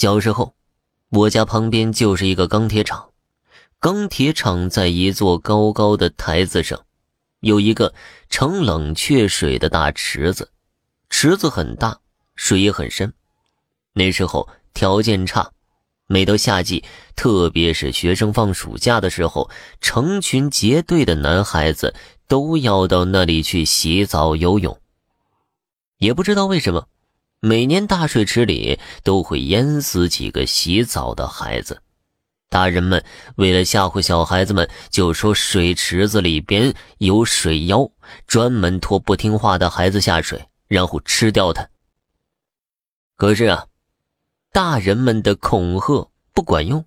小时候，我家旁边就是一个钢铁厂。钢铁厂在一座高高的台子上，有一个盛冷却水的大池子，池子很大，水也很深。那时候条件差，每到夏季，特别是学生放暑假的时候，成群结队的男孩子都要到那里去洗澡游泳。也不知道为什么，每年大水池里都会淹死几个洗澡的孩子。大人们为了吓唬小孩子们，就说水池子里边有水妖，专门拖不听话的孩子下水，然后吃掉他。可是啊，大人们的恐吓不管用，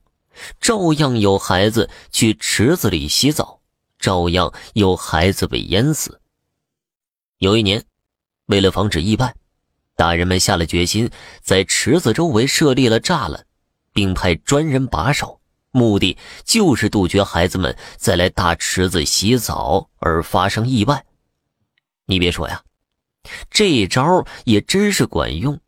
照样有孩子去池子里洗澡，照样有孩子被淹死。有一年，为了防止意外，大人们下了决心，在池子周围设立了栅栏，并派专人把守。目的就是杜绝孩子们再来大池子洗澡而发生意外。你别说呀，这招也真是管用。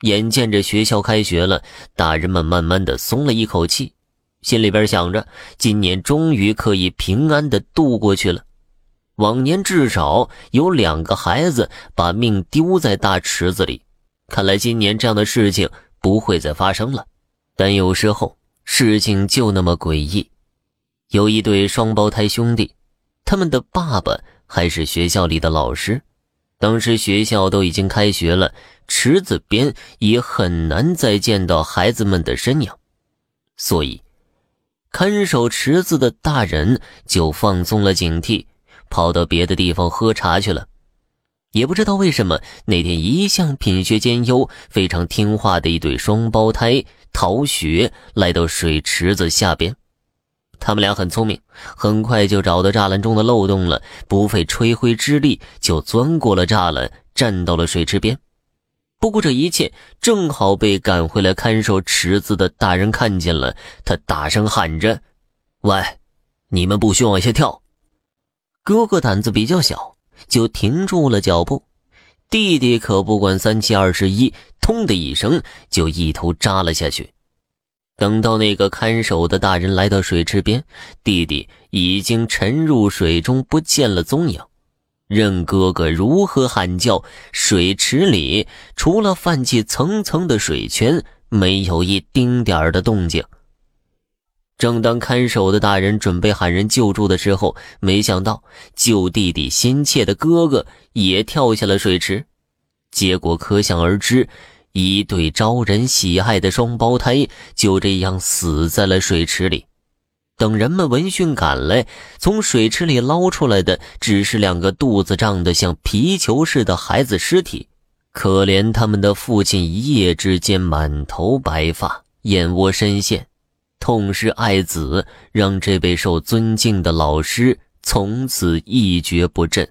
眼见着学校开学了，大人们慢慢的松了一口气，心里边想着今年终于可以平安的度过去了。往年至少有两个孩子把命丢在大池子里，看来今年这样的事情不会再发生了。但有时候。事情就那么诡异，有一对双胞胎兄弟，他们的爸爸还是学校里的老师。当时学校都已经开学了，池子边也很难再见到孩子们的身影，所以看守池子的大人就放松了警惕，跑到别的地方喝茶去了。也不知道为什么，那天一向品学兼优、非常听话的一对双胞胎。逃学来到水池子下边，他们俩很聪明，很快就找到栅栏中的漏洞了，不费吹灰之力就钻过了栅栏，站到了水池边。不过这一切正好被赶回来看守池子的大人看见了，他大声喊着：“喂，你们不许往下跳！”哥哥胆子比较小，就停住了脚步。弟弟可不管三七二十一。通的一声，就一头扎了下去。等到那个看守的大人来到水池边，弟弟已经沉入水中，不见了踪影。任哥哥如何喊叫，水池里除了泛起层层的水圈，没有一丁点的动静。正当看守的大人准备喊人救助的时候，没想到救弟弟心切的哥哥也跳下了水池，结果可想而知。一对招人喜爱的双胞胎就这样死在了水池里。等人们闻讯赶来，从水池里捞出来的只是两个肚子胀得像皮球似的孩子尸体。可怜他们的父亲一夜之间满头白发，眼窝深陷，痛失爱子，让这位受尊敬的老师从此一蹶不振。